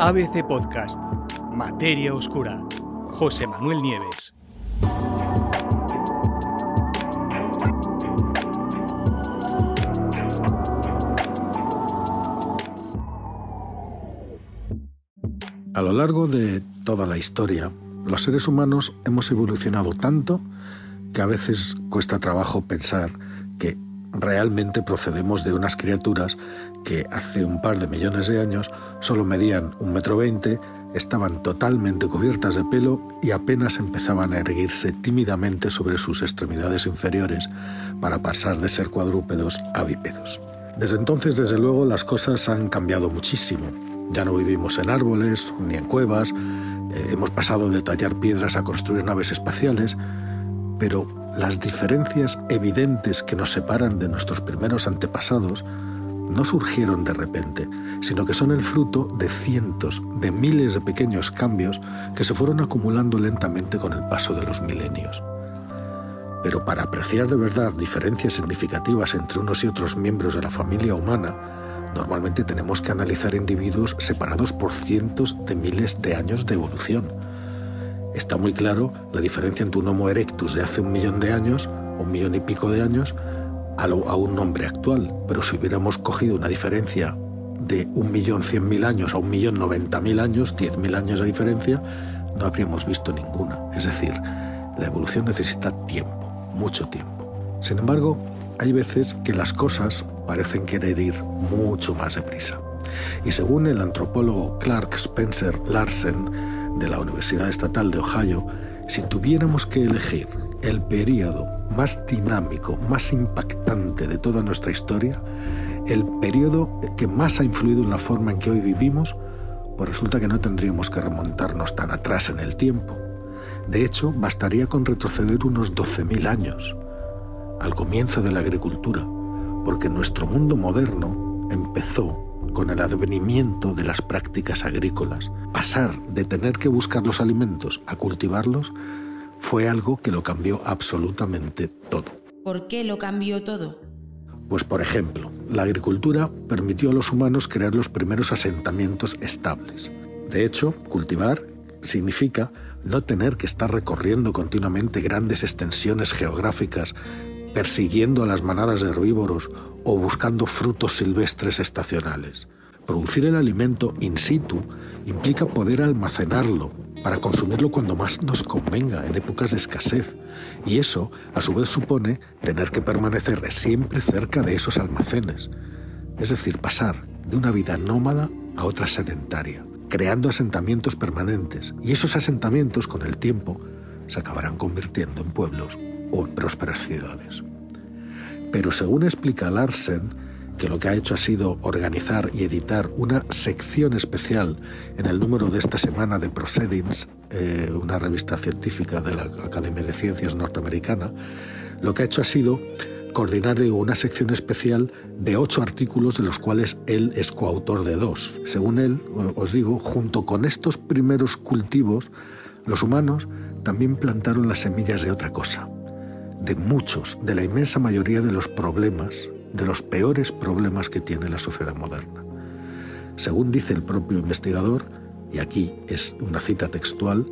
ABC Podcast, Materia Oscura, José Manuel Nieves. A lo largo de toda la historia, los seres humanos hemos evolucionado tanto que a veces cuesta trabajo pensar que realmente procedemos de unas criaturas que hace un par de millones de años solo medían un metro veinte, estaban totalmente cubiertas de pelo y apenas empezaban a erguirse tímidamente sobre sus extremidades inferiores para pasar de ser cuadrúpedos a bípedos. Desde entonces, desde luego, las cosas han cambiado muchísimo. Ya no vivimos en árboles ni en cuevas, eh, hemos pasado de tallar piedras a construir naves espaciales, pero las diferencias evidentes que nos separan de nuestros primeros antepasados no surgieron de repente, sino que son el fruto de cientos, de miles de pequeños cambios que se fueron acumulando lentamente con el paso de los milenios. Pero para apreciar de verdad diferencias significativas entre unos y otros miembros de la familia humana, normalmente tenemos que analizar individuos separados por cientos de miles de años de evolución está muy claro la diferencia entre un Homo erectus de hace un millón de años, un millón y pico de años, a, un hombre actual. Pero si hubiéramos cogido una diferencia de un millón cien mil años a un millón noventa mil años, diez mil años de diferencia, no habríamos visto ninguna. Es decir, la evolución necesita tiempo, mucho tiempo. Sin embargo, hay veces que las cosas parecen querer ir mucho más deprisa. Y según el antropólogo Clark Spencer Larsen, de la Universidad Estatal de Ohio, si tuviéramos que elegir el periodo más dinámico, más impactante de toda nuestra historia, el periodo que más ha influido en la forma en que hoy vivimos, pues resulta que no tendríamos que remontarnos tan atrás en el tiempo. De hecho, bastaría con retroceder unos 12.000 años, al comienzo de la agricultura, porque nuestro mundo moderno empezó con el advenimiento de las prácticas agrícolas. Pasar de tener que buscar los alimentos a cultivarlos fue algo que lo cambió absolutamente todo. ¿Por qué lo cambió todo? Pues por ejemplo, la agricultura permitió a los humanos crear los primeros asentamientos estables. De hecho, cultivar significa no tener que estar recorriendo continuamente grandes extensiones geográficas persiguiendo a las manadas de herbívoros o buscando frutos silvestres estacionales. Producir el alimento in situ implica poder almacenarlo para consumirlo cuando más nos convenga, en épocas de escasez. Y eso, a su vez, supone tener que permanecer siempre cerca de esos almacenes. Es decir, pasar de una vida nómada a otra sedentaria, creando asentamientos permanentes. Y esos asentamientos, con el tiempo, se acabarán convirtiendo en pueblos o en prósperas ciudades. Pero según explica Larsen, que lo que ha hecho ha sido organizar y editar una sección especial en el número de esta semana de Proceedings, eh, una revista científica de la Academia de Ciencias norteamericana, lo que ha hecho ha sido coordinar una sección especial de ocho artículos de los cuales él es coautor de dos. Según él, os digo, junto con estos primeros cultivos, los humanos también plantaron las semillas de otra cosa, de muchos, de la inmensa mayoría de los problemas, de los peores problemas que tiene la sociedad moderna. Según dice el propio investigador, y aquí es una cita textual,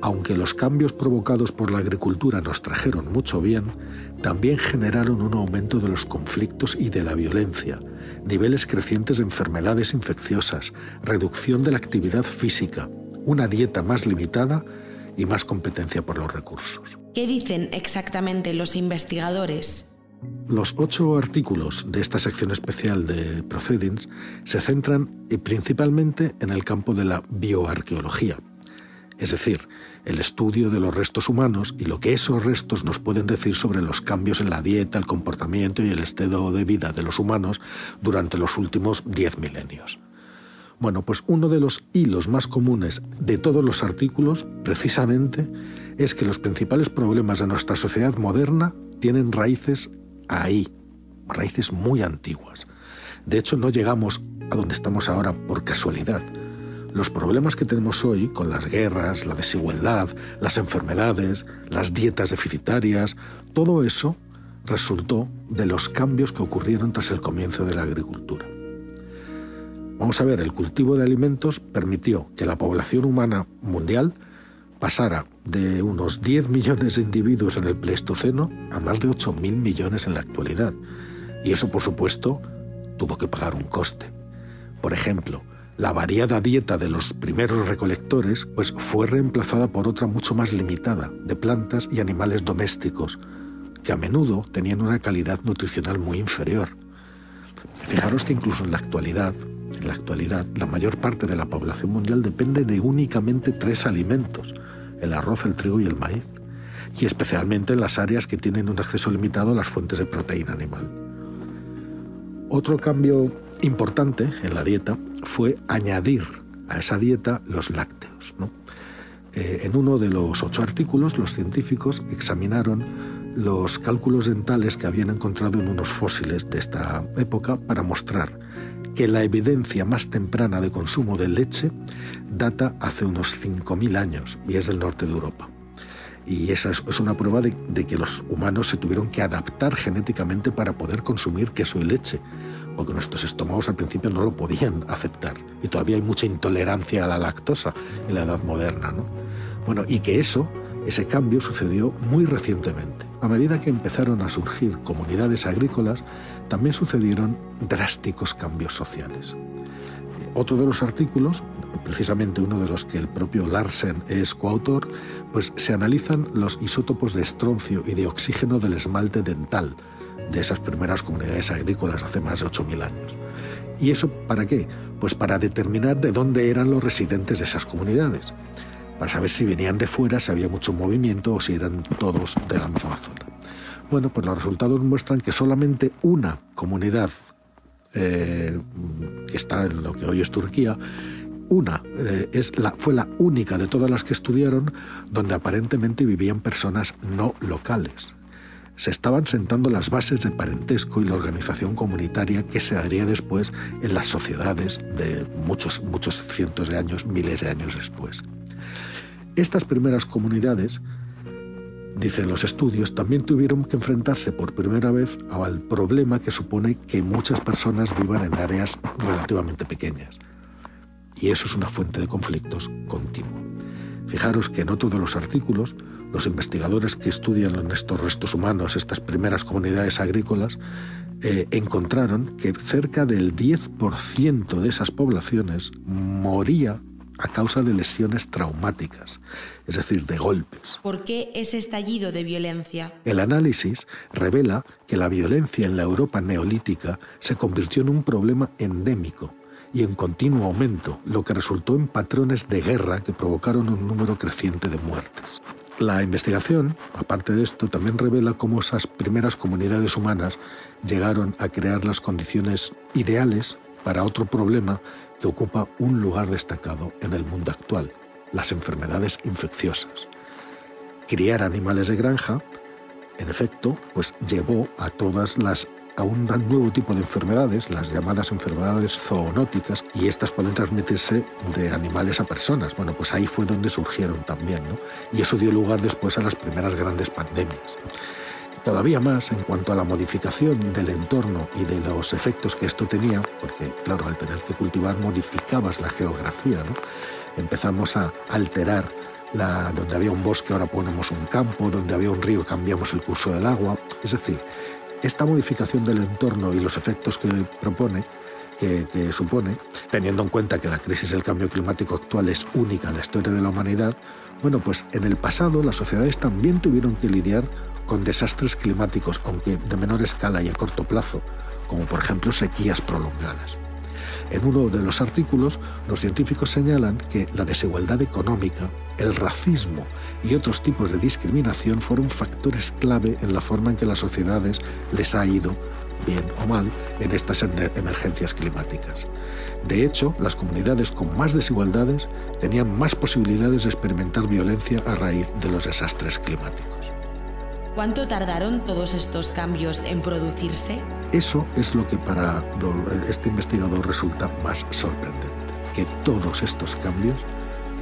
aunque los cambios provocados por la agricultura nos trajeron mucho bien, también generaron un aumento de los conflictos y de la violencia, niveles crecientes de enfermedades infecciosas, reducción de la actividad física, una dieta más limitada y más competencia por los recursos. ¿Qué dicen exactamente los investigadores? Los ocho artículos de esta sección especial de Proceedings se centran eh, principalmente en el campo de la bioarqueología, es decir, el estudio de los restos humanos y lo que esos restos nos pueden decir sobre los cambios en la dieta, el comportamiento y el estado de vida de los humanos durante los últimos diez milenios. Bueno, pues uno de los hilos más comunes de todos los artículos, precisamente, es que los principales problemas de nuestra sociedad moderna tienen raíces ahí, raíces muy antiguas. De hecho, no llegamos a donde estamos ahora por casualidad. Los problemas que tenemos hoy con las guerras, la desigualdad, las enfermedades, las dietas deficitarias, todo eso resultó de los cambios que ocurrieron tras el comienzo de la agricultura. Vamos a ver, el cultivo de alimentos permitió que la población humana mundial pasara de unos 10 millones de individuos en el Pleistoceno a más de 8.000 millones en la actualidad. Y eso, por supuesto, tuvo que pagar un coste. Por ejemplo, la variada dieta de los primeros recolectores pues, fue reemplazada por otra mucho más limitada, de plantas y animales domésticos, que a menudo tenían una calidad nutricional muy inferior. Fijaros que incluso en la actualidad, en la actualidad, la mayor parte de la población mundial depende de únicamente tres alimentos, el arroz, el trigo y el maíz, y especialmente en las áreas que tienen un acceso limitado a las fuentes de proteína animal. Otro cambio importante en la dieta fue añadir a esa dieta los lácteos. Eh, en uno de los ocho artículos, los científicos examinaron los cálculos dentales que habían encontrado en unos fósiles de esta época para mostrar que la evidencia más temprana de consumo de leche data hace unos 5.000 años y es del norte de Europa. Y esa es una prueba de, que los humanos se tuvieron que adaptar genéticamente para poder consumir queso y leche, porque nuestros estómagos al principio no lo podían aceptar. Y todavía hay mucha intolerancia a la lactosa en la edad moderna. Bueno, y que eso, ese cambio sucedió muy recientemente. A medida que empezaron a surgir comunidades agrícolas, también sucedieron drásticos cambios sociales. Otro de los artículos, precisamente uno de los que el propio Larsen es coautor, pues se analizan los isótopos de estroncio y de oxígeno del esmalte dental de esas primeras comunidades agrícolas hace más de 8.000 años. ¿Y eso para qué? Pues para determinar de dónde eran los residentes de esas comunidades, para saber si venían de fuera, si había mucho movimiento o si eran todos de la misma zona. Bueno, pues los resultados muestran que solamente una comunidad eh, que está en lo que hoy es Turquía, una eh, es la, fue la única de todas las que estudiaron donde aparentemente vivían personas no locales. Se estaban sentando las bases de parentesco y la organización comunitaria que se haría después en las sociedades de muchos, muchos cientos de años, miles de años después. Estas primeras comunidades Dicen los estudios, también tuvieron que enfrentarse por primera vez al problema que supone que muchas personas vivan en áreas relativamente pequeñas. Y eso es una fuente de conflictos continuo. Fijaros que en otro de los artículos, los investigadores que estudian estos restos humanos, estas primeras comunidades agrícolas, eh, encontraron que cerca del 10% de esas poblaciones moría a causa de lesiones traumáticas, es decir, de golpes. ¿Por qué ese estallido de violencia? El análisis revela que la violencia en la Europa neolítica se convirtió en un problema endémico y en continuo aumento, lo que resultó en patrones de guerra que provocaron un número creciente de muertes. La investigación, aparte de esto, también revela cómo esas primeras comunidades humanas llegaron a crear las condiciones ideales para otro problema que ocupa un lugar destacado en el mundo actual, las enfermedades infecciosas. Criar animales de granja, en efecto, pues llevó a todas las a un nuevo tipo de enfermedades, las llamadas enfermedades zoonóticas, y estas pueden transmitirse de animales a personas. Bueno, pues ahí fue donde surgieron también, ¿no? Y eso dio lugar después a las primeras grandes pandemias. Todavía más en cuanto a la modificación del entorno y de los efectos que esto tenía, porque claro, al tener que cultivar modificabas la geografía, ¿no? Empezamos a alterar la, donde había un bosque ahora ponemos un campo, donde había un río cambiamos el curso del agua. Es decir, esta modificación del entorno y los efectos que propone, que, que, supone, teniendo en cuenta que la crisis del cambio climático actual es única en la historia de la humanidad, bueno, pues en el pasado las sociedades también tuvieron que lidiar con desastres climáticos, aunque de menor escala y a corto plazo, como por ejemplo sequías prolongadas. En uno de los artículos, los científicos señalan que la desigualdad económica, el racismo y otros tipos de discriminación fueron factores clave en la forma en que las sociedades les ha ido, bien o mal, en estas emergencias climáticas. De hecho, las comunidades con más desigualdades tenían más posibilidades de experimentar violencia a raíz de los desastres climáticos. ¿Cuánto tardaron todos estos cambios en producirse? Eso es lo que para este investigador resulta más sorprendente, que todos estos cambios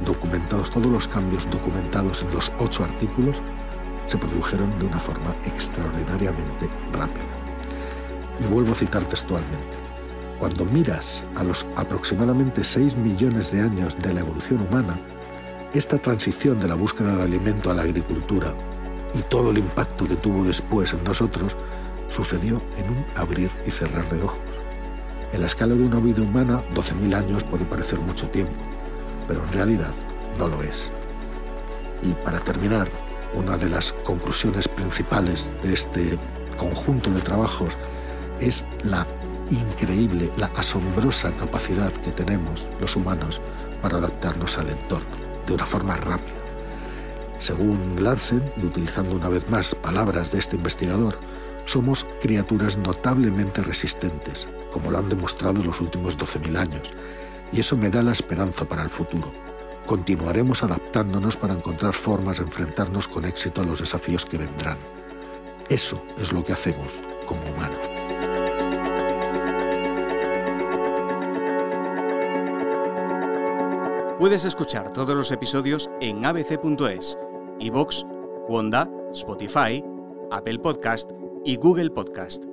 documentados, todos los cambios documentados en los ocho artículos, se produjeron de una forma extraordinariamente rápida. Y vuelvo a citar textualmente. cuando miras a los aproximadamente 6 millones de años de la evolución humana, esta transición de la búsqueda de alimento a la agricultura y todo el impacto que tuvo después en nosotros sucedió en un abrir y cerrar de ojos. En la escala de una vida humana, 12.000 años puede parecer mucho tiempo, pero en realidad no lo es. Y para terminar, una de las conclusiones principales de este conjunto de trabajos es la increíble, la asombrosa capacidad que tenemos los humanos para adaptarnos al entorno de una forma rápida. Según Larsen, y utilizando una vez más palabras de este investigador, somos criaturas notablemente resistentes, como lo han demostrado los últimos 12.000 años, y eso me da la esperanza para el futuro. Continuaremos adaptándonos para encontrar formas de enfrentarnos con éxito a los desafíos que vendrán. Eso es lo que hacemos como humanos. Puedes escuchar todos los episodios en abc.es, iVoox, Wanda, Spotify, Apple Podcast y Google Podcast.